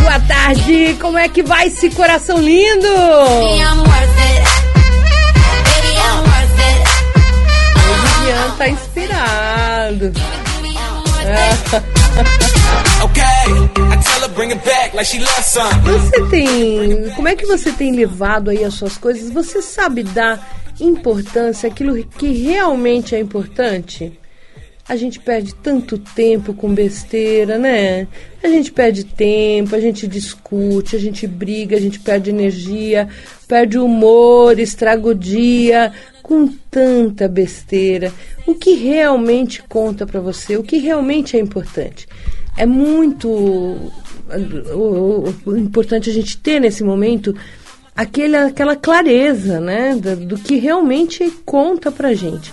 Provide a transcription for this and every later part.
Boa tarde, como é que vai esse coração lindo? Baby, I'm worth it. Baby, I'm worth it. O Rian tá inspirado. Você tem. Como é que você tem levado aí as suas coisas? Você sabe dar importância, aquilo que realmente é importante, a gente perde tanto tempo com besteira, né? A gente perde tempo, a gente discute, a gente briga, a gente perde energia, perde humor, estraga o dia com tanta besteira. O que realmente conta para você, o que realmente é importante? É muito importante a gente ter nesse momento aquele, aquela clareza, né, do, do que realmente conta pra gente.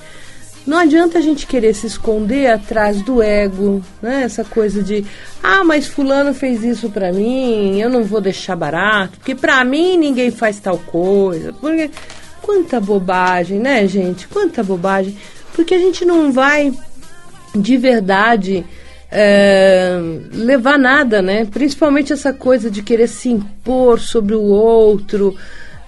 Não adianta a gente querer se esconder atrás do ego, né? Essa coisa de, ah, mas fulano fez isso pra mim, eu não vou deixar barato, porque pra mim ninguém faz tal coisa. Porque quanta bobagem, né, gente? Quanta bobagem. Porque a gente não vai de verdade é, levar nada, né? Principalmente essa coisa de querer se impor sobre o outro.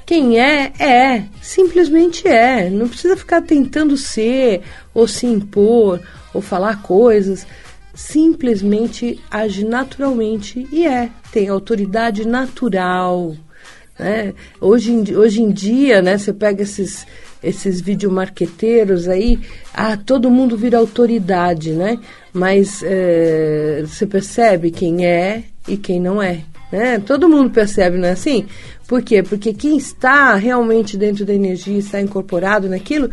Quem é, é. Simplesmente é. Não precisa ficar tentando ser, ou se impor, ou falar coisas. Simplesmente age naturalmente e é. Tem autoridade natural. Né? Hoje, em, hoje em dia, né, você pega esses, esses videomarqueteiros aí, ah, todo mundo vira autoridade, né? Mas é, você percebe quem é e quem não é, né? Todo mundo percebe, não é assim? Por quê? Porque quem está realmente dentro da energia, está incorporado naquilo,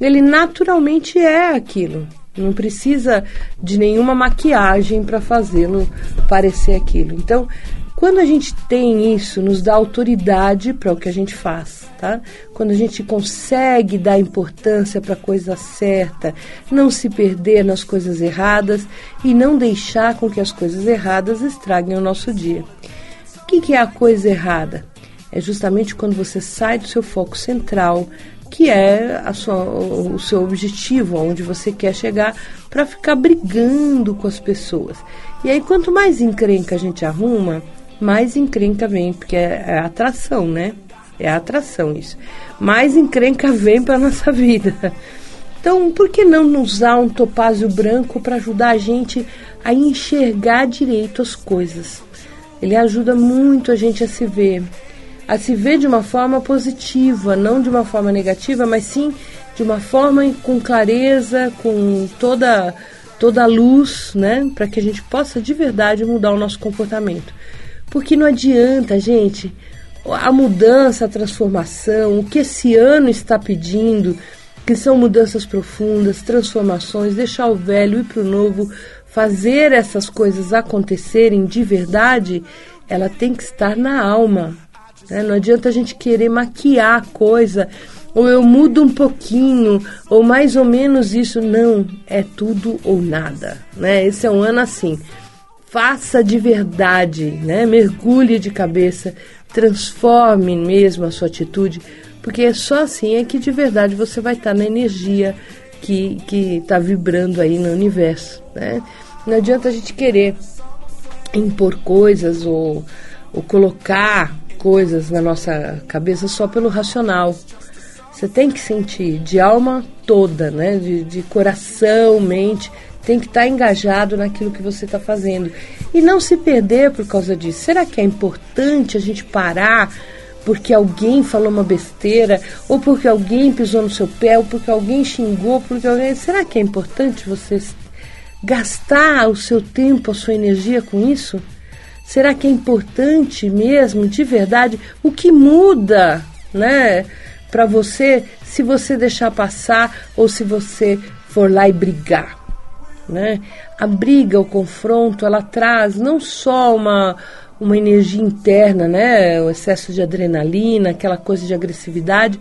ele naturalmente é aquilo. Não precisa de nenhuma maquiagem para fazê-lo parecer aquilo. Então, quando a gente tem isso, nos dá autoridade para o que a gente faz, tá? Quando a gente consegue dar importância para a coisa certa, não se perder nas coisas erradas e não deixar com que as coisas erradas estraguem o nosso dia. O que, que é a coisa errada? É justamente quando você sai do seu foco central, que é sua, o seu objetivo, aonde você quer chegar, para ficar brigando com as pessoas. E aí, quanto mais encrenca a gente arruma, mais encrenca vem, porque é, é atração, né? É atração isso. Mais encrenca vem para nossa vida. Então, por que não usar um topázio branco para ajudar a gente a enxergar direito as coisas? Ele ajuda muito a gente a se ver, a se ver de uma forma positiva, não de uma forma negativa, mas sim de uma forma com clareza, com toda toda a luz, né, para que a gente possa de verdade mudar o nosso comportamento. Porque não adianta, gente, a mudança, a transformação, o que esse ano está pedindo, que são mudanças profundas, transformações, deixar o velho ir para o novo, fazer essas coisas acontecerem de verdade, ela tem que estar na alma. Né? Não adianta a gente querer maquiar a coisa, ou eu mudo um pouquinho, ou mais ou menos isso. Não, é tudo ou nada. Né? Esse é um ano assim faça de verdade, né? Mergulhe de cabeça, transforme mesmo a sua atitude, porque é só assim é que de verdade você vai estar na energia que está vibrando aí no universo, né? Não adianta a gente querer impor coisas ou, ou colocar coisas na nossa cabeça só pelo racional. Você tem que sentir de alma toda, né? De, de coração, mente tem que estar tá engajado naquilo que você está fazendo e não se perder por causa disso. Será que é importante a gente parar porque alguém falou uma besteira ou porque alguém pisou no seu pé ou porque alguém xingou, porque alguém. Será que é importante você gastar o seu tempo, a sua energia com isso? Será que é importante mesmo, de verdade? O que muda, né, para você se você deixar passar ou se você for lá e brigar, né? A briga, o confronto, ela traz não só uma uma energia interna, né, o excesso de adrenalina, aquela coisa de agressividade,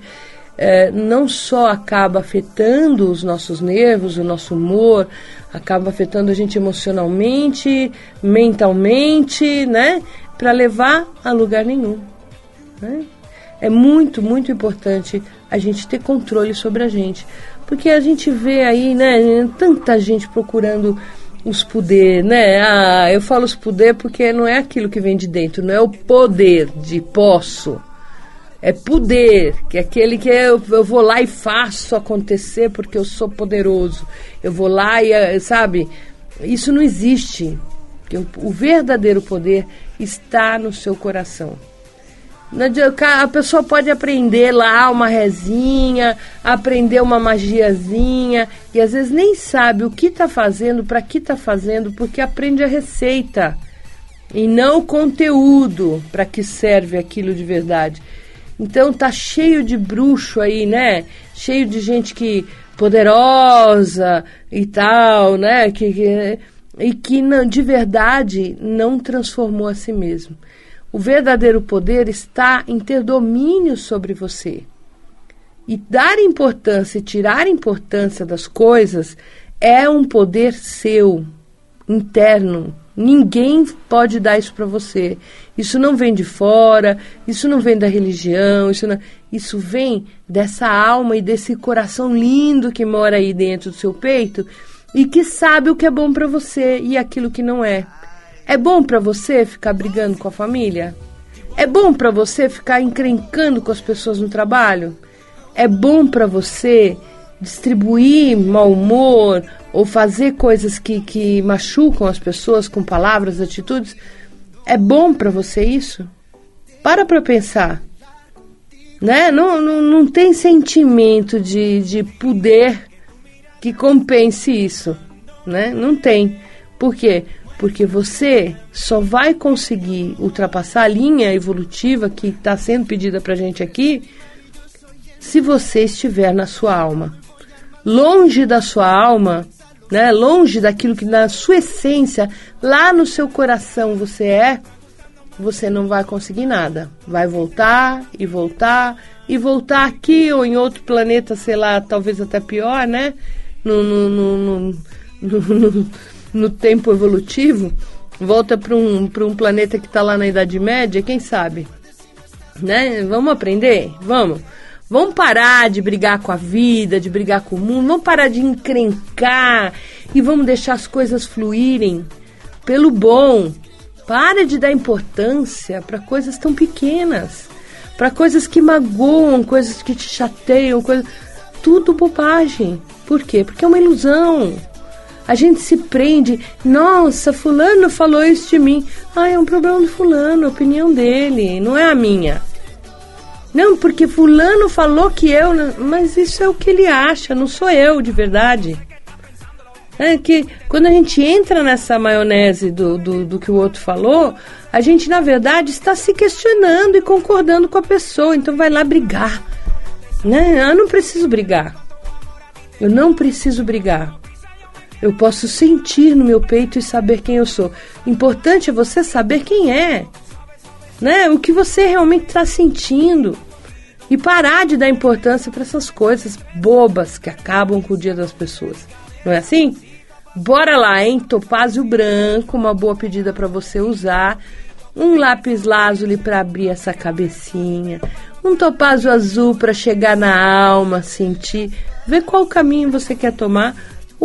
é, não só acaba afetando os nossos nervos, o nosso humor, acaba afetando a gente emocionalmente, mentalmente, né? Para levar a lugar nenhum. Né? É muito, muito importante a gente ter controle sobre a gente. Porque a gente vê aí, né, tanta gente procurando os poder, né? Ah, eu falo os poder porque não é aquilo que vem de dentro, não é o poder de posso é poder, que é aquele que eu, eu vou lá e faço acontecer porque eu sou poderoso. Eu vou lá e, eh, sabe? Isso não existe. O verdadeiro poder está no seu coração. A pessoa pode aprender lá uma rezinha, aprender uma magiazinha e às vezes nem sabe o que está fazendo, para que está fazendo, porque aprende a receita e não o conteúdo para que serve aquilo de verdade. Então tá cheio de bruxo aí, né? Cheio de gente que poderosa e tal, né? Que, que e que não, de verdade não transformou a si mesmo. O verdadeiro poder está em ter domínio sobre você. E dar importância e tirar importância das coisas é um poder seu, interno, Ninguém pode dar isso para você. Isso não vem de fora, isso não vem da religião, isso, não, isso vem dessa alma e desse coração lindo que mora aí dentro do seu peito e que sabe o que é bom para você e aquilo que não é. É bom para você ficar brigando com a família? É bom para você ficar encrencando com as pessoas no trabalho? É bom para você distribuir mau humor ou fazer coisas que, que machucam as pessoas com palavras, atitudes, é bom para você isso? Para para pensar. Né? Não, não, não tem sentimento de, de poder que compense isso. Né? Não tem. Por quê? Porque você só vai conseguir ultrapassar a linha evolutiva que está sendo pedida para gente aqui se você estiver na sua alma longe da sua alma, né, longe daquilo que na sua essência, lá no seu coração você é, você não vai conseguir nada. Vai voltar e voltar e voltar aqui ou em outro planeta, sei lá, talvez até pior, né? No, no, no, no, no tempo evolutivo, volta para um, um planeta que está lá na Idade Média, quem sabe? Né? Vamos aprender? Vamos. Vamos parar de brigar com a vida, de brigar com o mundo, vamos parar de encrencar e vamos deixar as coisas fluírem pelo bom. Para de dar importância para coisas tão pequenas, para coisas que magoam, coisas que te chateiam, tudo bobagem. Por quê? Porque é uma ilusão. A gente se prende, nossa, fulano falou isso de mim. Ah, é um problema do fulano, a opinião dele, não é a minha. Não, porque fulano falou que eu. Mas isso é o que ele acha, não sou eu de verdade. É que quando a gente entra nessa maionese do, do, do, que o outro falou, a gente na verdade está se questionando e concordando com a pessoa, então vai lá brigar. Né? Eu não preciso brigar. Eu não preciso brigar. Eu posso sentir no meu peito e saber quem eu sou. Importante é você saber quem é né? O que você realmente está sentindo. E parar de dar importância para essas coisas bobas que acabam com o dia das pessoas. Não é assim? Bora lá, hein? Topázio branco, uma boa pedida para você usar. Um lápis lazuli para abrir essa cabecinha. Um topázio azul para chegar na alma, sentir. Ver qual caminho você quer tomar.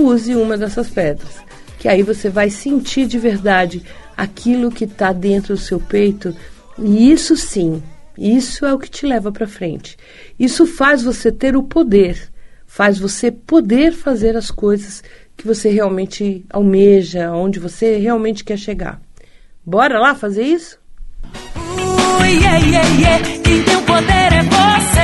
Use uma dessas pedras. Que aí você vai sentir de verdade aquilo que está dentro do seu peito e isso sim, isso é o que te leva para frente. Isso faz você ter o poder, faz você poder fazer as coisas que você realmente almeja, onde você realmente quer chegar. Bora lá fazer isso? Uh, yeah, yeah, yeah. Quem tem o poder é você.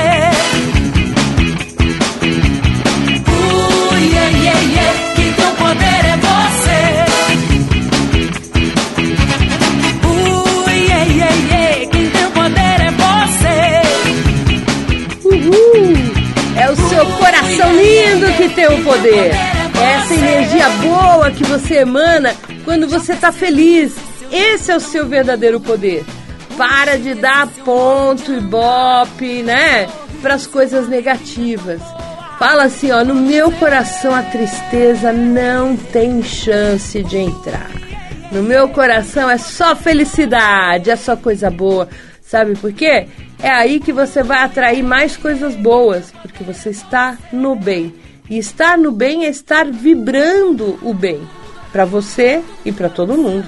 Que tem o poder. Essa energia boa que você emana quando você está feliz. Esse é o seu verdadeiro poder. Para de dar ponto e bope, né? Para as coisas negativas. Fala assim, ó, no meu coração a tristeza não tem chance de entrar. No meu coração é só felicidade, é só coisa boa. Sabe por quê? É aí que você vai atrair mais coisas boas, porque você está no bem. E estar no bem é estar vibrando o bem para você e para todo mundo.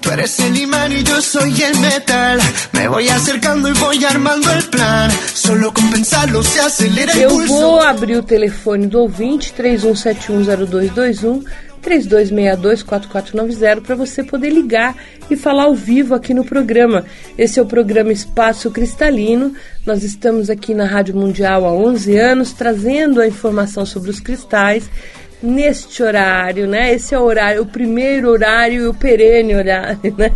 Tú eres el imán y yo soy el metal. Me voy acercando y voy armando el plan. Solo con pensarlo se acelera el Eu vou abrir o telefone do ouvinte 31710221 3262-4490 para você poder ligar e falar ao vivo aqui no programa. Esse é o programa Espaço Cristalino. Nós estamos aqui na Rádio Mundial há 11 anos trazendo a informação sobre os cristais neste horário, né? Esse é o horário, o primeiro horário e o perene horário, né?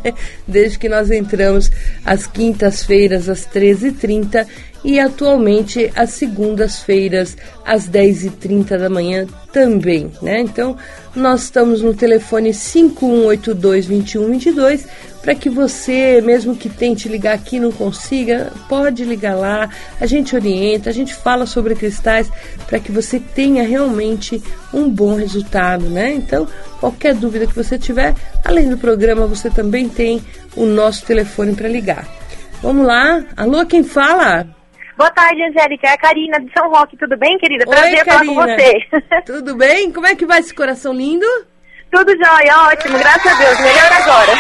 Desde que nós entramos às quintas-feiras às 13h30 e atualmente às segundas-feiras às 10h30 da manhã também, né? Então, nós estamos no telefone 5182-2122 para que você, mesmo que tente ligar aqui não consiga, pode ligar lá, a gente orienta, a gente fala sobre cristais para que você tenha realmente um bom resultado, né? Então, qualquer dúvida que você tiver, além do programa, você também tem o nosso telefone para ligar. Vamos lá? Alô, quem fala? Boa tarde, Angélica. É a Karina de São Roque. Tudo bem, querida? Prazer Oi, falar com Karina. você. Tudo bem? Como é que vai esse coração lindo? Tudo jóia, ótimo. Graças a Deus. Melhor agora.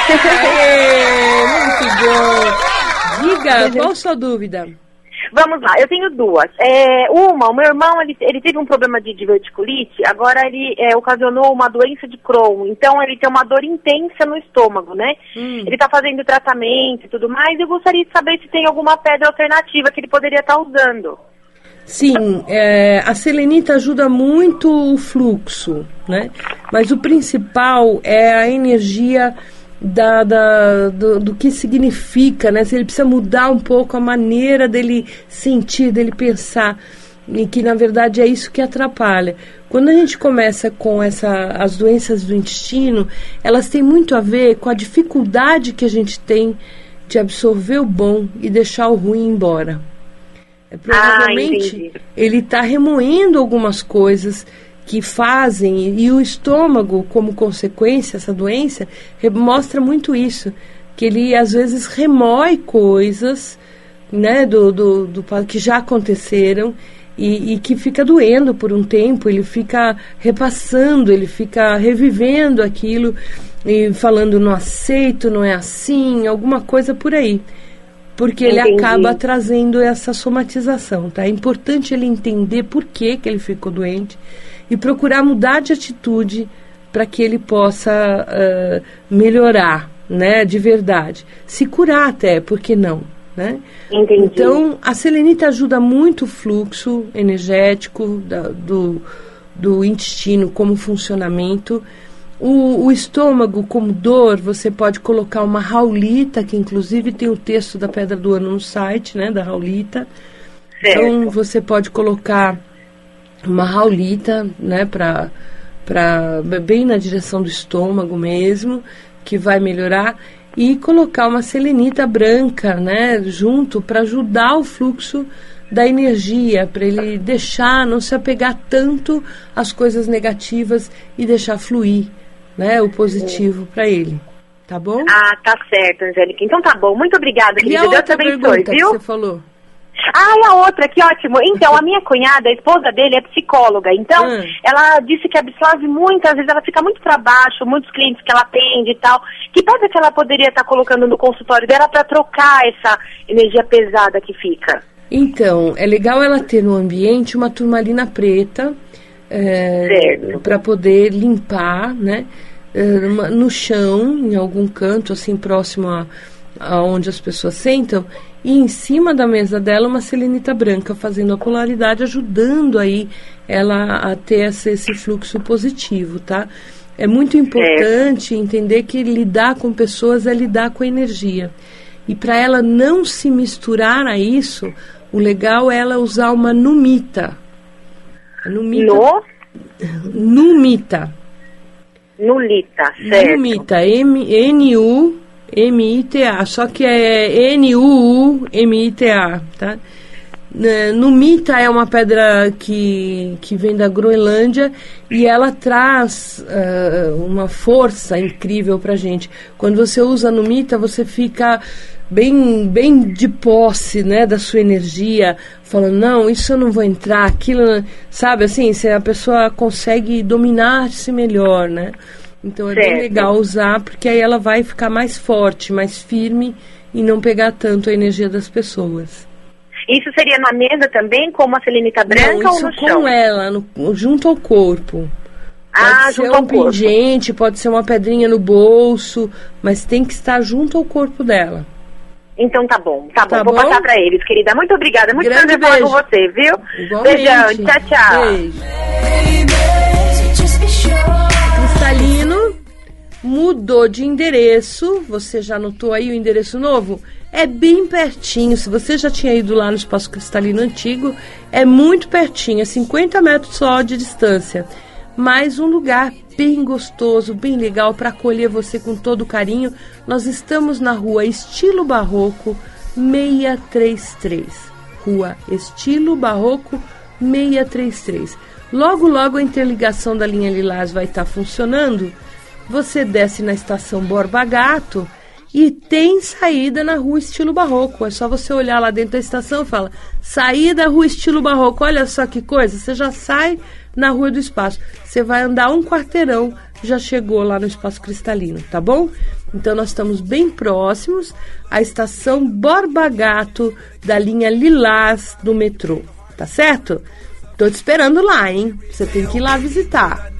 Aê, muito bom. Diga, qual a sua dúvida? Vamos lá, eu tenho duas. É, uma, o meu irmão, ele, ele teve um problema de diverticulite, agora ele é, ocasionou uma doença de Crohn, então ele tem uma dor intensa no estômago, né? Hum. Ele tá fazendo tratamento e tudo mais, eu gostaria de saber se tem alguma pedra alternativa que ele poderia estar usando. Sim, é, a selenita ajuda muito o fluxo, né? Mas o principal é a energia da, da- do, do que significa, né? Se ele precisa mudar um pouco a maneira dele sentir, dele pensar, e que na verdade é isso que atrapalha. Quando a gente começa com essa, as doenças do intestino, elas têm muito a ver com a dificuldade que a gente tem de absorver o bom e deixar o ruim embora. É, Provavelmente entendi. ele está remoendo algumas coisas que fazem, e o estômago, como consequência, essa doença, mostra muito isso. Que ele às vezes remói coisas né, do, do, do que já aconteceram e, e que fica doendo por um tempo, ele fica repassando, ele fica revivendo aquilo e falando não aceito, não é assim, alguma coisa por aí porque ele Entendi. acaba trazendo essa somatização, tá? É importante ele entender por que, que ele ficou doente e procurar mudar de atitude para que ele possa ah, melhorar, né, de verdade. Se curar até, por que não, né? Entendi. Então, a selenita ajuda muito o fluxo energético da- do, do intestino como funcionamento. O, o estômago, como dor, você pode colocar uma raulita, que inclusive tem o texto da Pedra do Ano no site, né, da raulita. Certo. Então, você pode colocar uma raulita, né, pra, pra, bem na direção do estômago mesmo, que vai melhorar. E colocar uma selenita branca, né, junto, para ajudar o fluxo da energia, para ele deixar, não se apegar tanto às coisas negativas e deixar fluir, né, o positivo para ele. Tá bom? Ah, tá certo, Angélica. Então tá bom. Muito obrigada, e querida. a Deus outra abençoe, pergunta que viu? você falou? Ah, e a outra, que ótimo. Então, a minha cunhada, a esposa dele, é psicóloga. Então, Hum. ela disse que absorve muito, às vezes ela fica muito pra baixo, muitos clientes que ela atende e tal. Que pedra que ela poderia estar colocando no consultório dela pra trocar essa energia pesada que fica? Então, é legal ela ter no ambiente uma turmalina preta Certo. para poder limpar, né? é, no chão, em algum canto, assim, próximo a onde as pessoas sentam, e em cima da mesa dela uma selenita branca, fazendo a polaridade, ajudando aí ela a ter esse, esse fluxo positivo, tá? É muito importante entender que lidar com pessoas é lidar com a energia. E para ela não se misturar a isso, o legal é ela usar uma numita. A numita. No, Numita. Nulita, certo. Numita. N-U-M-I-T-A. Só que é N-U-U-M-I-T-A, tá? Né, Numita é uma pedra que, que vem da Groenlândia e ela traz ah, uma força incrível pra gente. Quando você usa Numita, você fica bem, bem de posse né, da sua energia, falando, não, isso eu não vou entrar, aquilo, não-" sabe assim, se a pessoa consegue dominar-se melhor, né? Então é bem Certo. legal usar, porque aí ela vai ficar mais forte, mais firme e não pegar tanto a energia das pessoas. Isso seria na mesa também, como a selenita branca não, ou isso no chão? com ela, no- junto ao corpo. Ah, pode ser um corpo. pingente, pode ser uma pedrinha no bolso, mas tem que estar junto ao corpo dela. Então tá bom, tá bom, Tá vou bom? passar pra eles, querida. Muito obrigada, muito Grande prazer falar com você, viu? Igualmente. Beijão, tchau, tchau. Beijo. Cristalino mudou de endereço. Você já anotou aí o endereço novo? É bem pertinho. Se você já tinha ido lá no Espaço Cristalino antigo, é muito pertinho, é 50 metros só de distância. Mas um lugar bem gostoso, bem legal para acolher você com todo carinho. Nós estamos na rua Estilo Barroco 633. Rua Estilo Barroco 633. Logo, logo a interligação da linha Lilás vai estar funcionando. Você desce na estação Borba Gato e tem saída na rua Estilo Barroco. É só você olhar lá dentro da estação e fala: saída rua Estilo Barroco. Olha só que coisa, você já sai na Rua do Espaço. Você vai andar um quarteirão, já chegou lá no Espaço Cristalino, tá bom? Então nós estamos bem próximos à estação Borba Gato da linha Lilás do metrô, tá certo? Tô te esperando lá, hein? Você tem que ir lá visitar.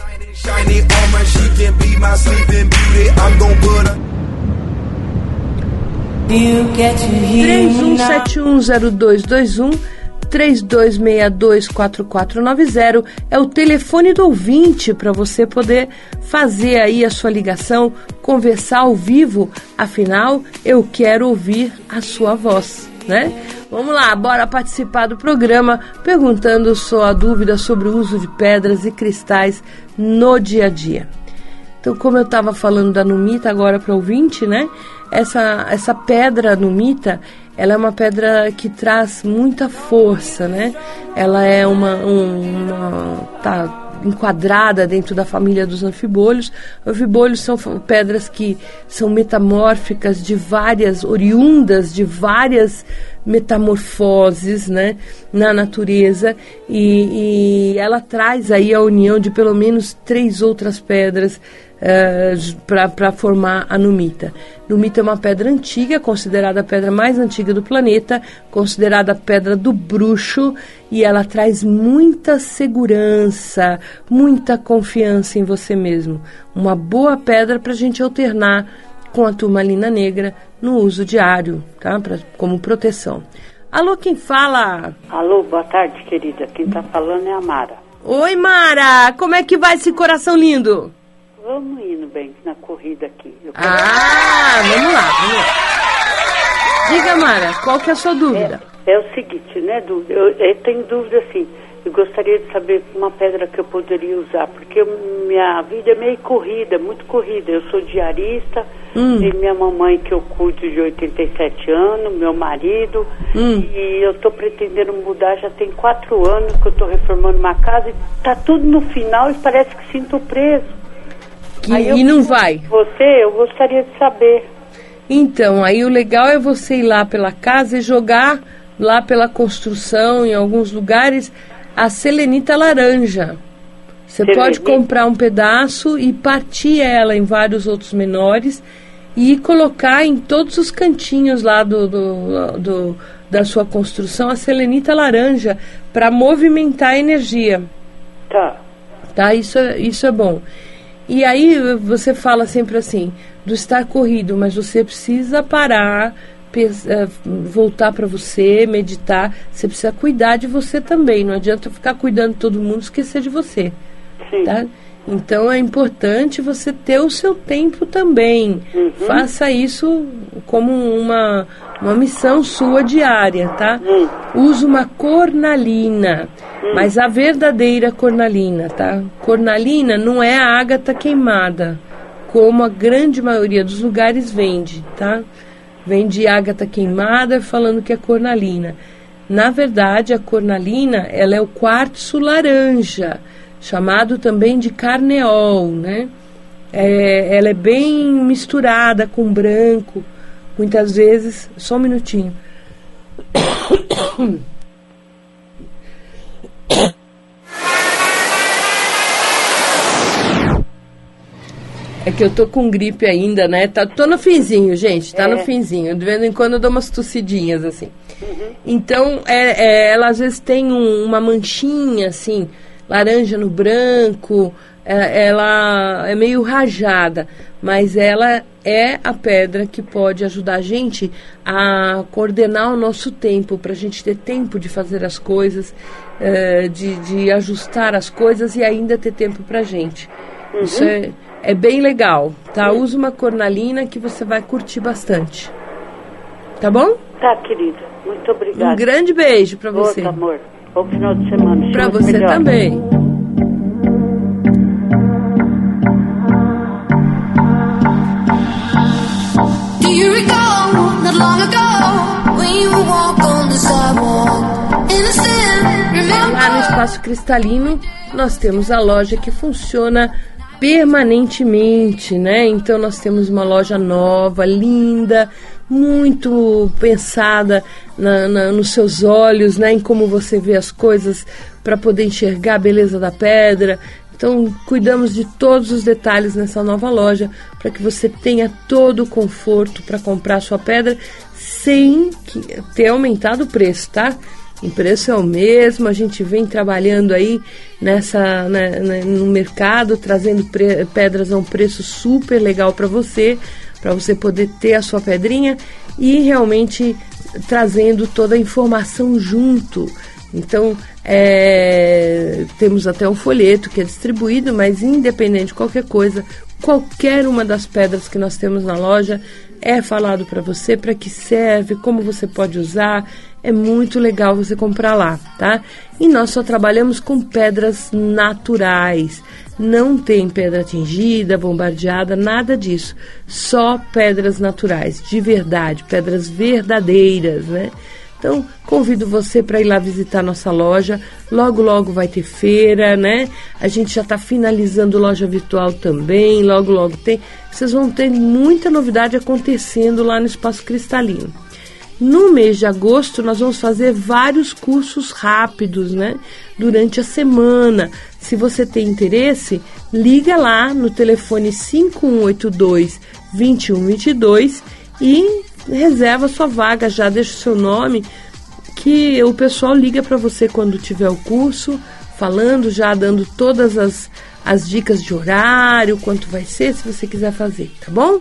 Shiny armor, she can be my sleeping beauty. I'm gon' put her. You get to hear me now. 31710221 32624490 é o telefone do ouvinte para você poder fazer aí a sua ligação, conversar ao vivo. Afinal, eu quero ouvir a sua voz, né? Vamos lá, bora participar do programa perguntando sua dúvida sobre o uso de pedras e cristais no dia a dia. Então, como eu estava falando da numita agora para o ouvinte, né? Essa, essa pedra numita, ela é uma pedra que traz muita força, né? Ela é uma, um- uma tá enquadrada dentro da família dos anfibólhos. Anfibólhos são pedras que são metamórficas de várias, oriundas de várias metamorfoses, né, na natureza e, e ela traz aí a união de pelo menos três outras pedras para formar a numita. Numita é uma pedra antiga, considerada a pedra mais antiga do planeta, considerada a pedra do bruxo, e ela traz muita segurança, muita confiança em você mesmo. Uma boa pedra para a gente alternar com a turmalina negra no uso diário, tá? Pra, como proteção. Alô, quem fala? Alô, boa tarde, querida. Quem tá falando é a Mara. Oi, Mara! Como é que vai esse coração lindo? Vamos indo bem na corrida aqui. Quero- Ah, vamos lá, vamos lá. Diga, Mara, qual que é a sua dúvida? É o seguinte, né, Du? Eu, eu tenho dúvida assim. Eu gostaria de saber uma pedra que eu poderia usar, porque minha vida é meio corrida, muito corrida. Eu sou diarista, Hum. e minha mamãe que eu cuido de 87 anos, meu marido, Hum. e eu tô pretendendo mudar já tem quatro anos que eu tô reformando uma casa e tá tudo no final e parece que sinto preso. Que, eu- e não vai. Você, eu gostaria de saber. Então, aí o legal é você ir lá pela casa e jogar lá pela construção, em alguns lugares, a selenita laranja. Você Selenita? pode comprar um pedaço e partir ela em vários outros menores e colocar em todos os cantinhos lá do, do- do- da sua construção a selenita laranja para movimentar a energia Tá. tá? Isso, é- isso é bom. E aí você fala sempre assim, do estar corrido, mas você precisa parar, voltar para você, meditar. Você precisa cuidar de você também. Não adianta ficar cuidando de todo mundo e esquecer de você, Sim. tá? Então é importante você ter o seu tempo também. Faça isso como uma uma missão sua diária, tá? Usa uma cornalina, mas a verdadeira cornalina, tá? Cornalina não é a ágata queimada, como a grande maioria dos lugares vende, tá? Vende ágata queimada falando que é cornalina. Na verdade, a cornalina, ela é o quartzo laranja, chamado também de carneol, né? É, ela é bem misturada com branco, muitas vezes. Só um minutinho. É que eu tô com gripe ainda, né? Tá, tô no finzinho, gente. Tá no finzinho. De vez em quando eu dou umas tossidinhas, assim. Então, é, é, ela às vezes tem um- uma manchinha, assim, laranja no branco. é, ela é meio rajada. Mas ela é a pedra que pode ajudar a gente a coordenar o nosso tempo, para a gente ter tempo de fazer as coisas, é, de, de ajustar as coisas e ainda ter tempo pra gente. Isso é, é bem legal, tá? Usa uma cornalina que você vai curtir bastante. Tá bom? Tá, querida. Muito obrigada. Um grande beijo pra você. Outro, amor. Bom final de semana. Pra Chuva você melhor. também. Do you recall not long ago when you would walk on the sidewalk? Innocent, remember? Lá no Espaço Cristalino, nós temos a loja que funciona permanentemente, né? Então nós temos uma loja nova, linda, muito pensada na, na- nos seus olhos, né? Em como você vê as coisas para poder enxergar a beleza da pedra. Então cuidamos de todos os detalhes nessa nova loja para que você tenha todo o conforto para comprar sua pedra sem ter aumentado o preço, tá? O preço é o mesmo, a gente vem trabalhando aí nessa né, né, no mercado, trazendo pedras a um preço super legal para você, para você poder ter a sua pedrinha e realmente trazendo toda a informação junto. Então, é, temos até um folheto que é distribuído, mas independente de qualquer coisa, qualquer uma das pedras que nós temos na loja é falado para você para que serve, como você pode usar. É muito legal você comprar lá, tá? E nós só trabalhamos com pedras naturais. Não tem pedra tingida, bombardeada, nada disso. Só pedras naturais, de verdade, pedras verdadeiras, né? Então, convido você para ir lá visitar nossa loja. Logo, logo vai ter feira, né? A gente já está finalizando loja virtual também. Logo, logo tem. Vocês vão ter muita novidade acontecendo lá no Espaço Cristalino. No mês de agosto, nós vamos fazer vários cursos rápidos, né? Durante a semana. Se você tem interesse, liga lá no telefone 5182 2122 e reserva sua vaga, já deixa o seu nome, que o pessoal liga para você quando tiver o curso, falando, já dando todas as, as dicas de horário, quanto vai ser, se você quiser fazer, tá bom?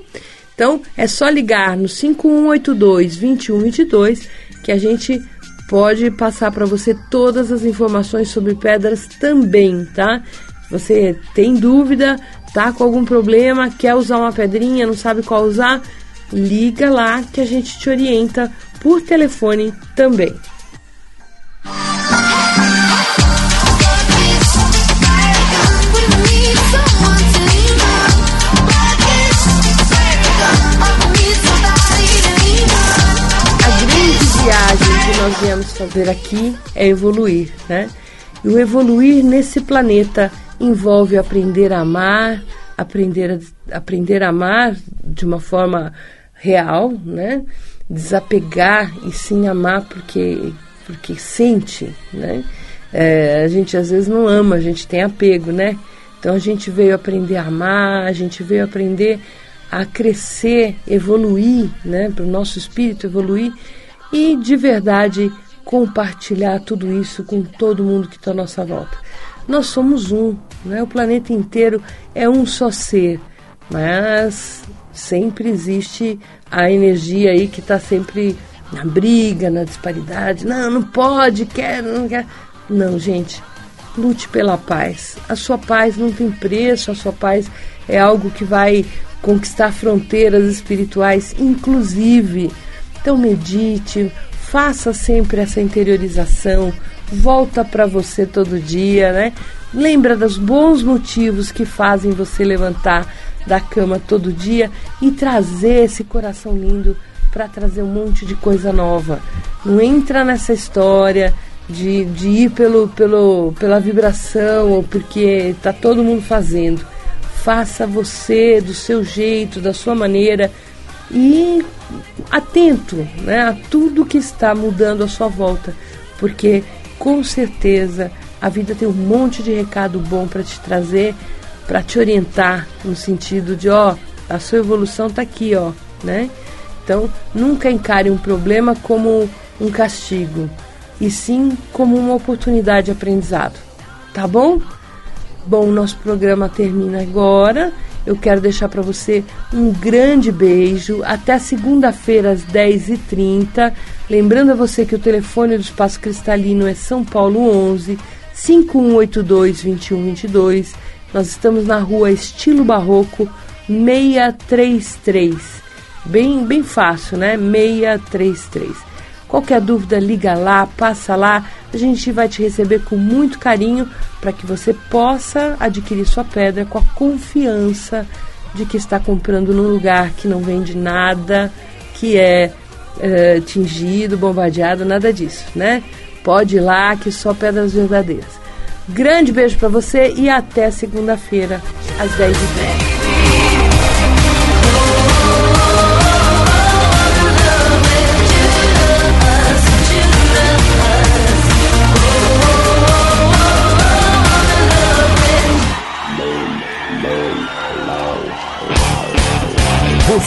Então, é só ligar no 5182 2122 que a gente pode passar para você todas as informações sobre pedras também, tá? Você tem dúvida, tá com algum problema, quer usar uma pedrinha, não sabe qual usar, liga lá que a gente te orienta por telefone também. Viemos fazer aqui é evoluir, né? E o evoluir nesse planeta envolve aprender a amar, aprender a, aprender a amar de uma forma real, né? Desapegar e sim amar porque porque sente, né? É, a gente às vezes não ama, a gente tem apego, né? Então a gente veio aprender a amar, a gente veio aprender a crescer, evoluir, né? Para o nosso espírito evoluir e de verdade compartilhar tudo isso com todo mundo que está à nossa volta. Nós somos um, né? O planeta inteiro é um só ser, mas sempre existe a energia aí que está sempre na briga, na disparidade. Não, não pode, quer, não quer. Não, gente, lute pela paz. A sua paz não tem preço, a sua paz é algo que vai conquistar fronteiras espirituais, inclusive Então medite, faça sempre essa interiorização, volta para você todo dia, né? Lembra dos bons motivos que fazem você levantar da cama todo dia e trazer esse coração lindo para trazer um monte de coisa nova. Não entra nessa história de, de ir pelo, pelo, pela vibração ou porque está todo mundo fazendo. Faça você do seu jeito, da sua maneira e atento né, a tudo que está mudando à sua volta, porque com certeza a vida tem um monte de recado bom para te trazer, para te orientar no sentido de ó, a sua evolução está aqui, ó, né? Então, nunca encare um problema como um castigo, e sim como uma oportunidade de aprendizado. Tá bom? Bom, nosso programa termina agora. Eu quero deixar para você um grande beijo. Até segunda-feira, às 10h30. Lembrando a você que o telefone do Espaço Cristalino é São Paulo 11 5182 2122. Nós estamos na rua Estilo Barroco 633 Bem, bem fácil, né? 633. Qualquer dúvida, liga lá, passa lá. A gente vai te receber com muito carinho para que você possa adquirir sua pedra com a confiança de que está comprando num lugar que não vende nada, que é, é tingido, bombardeado, nada disso, né? Pode ir lá que só pedras verdadeiras. Grande beijo para você e até segunda-feira, às 10h10.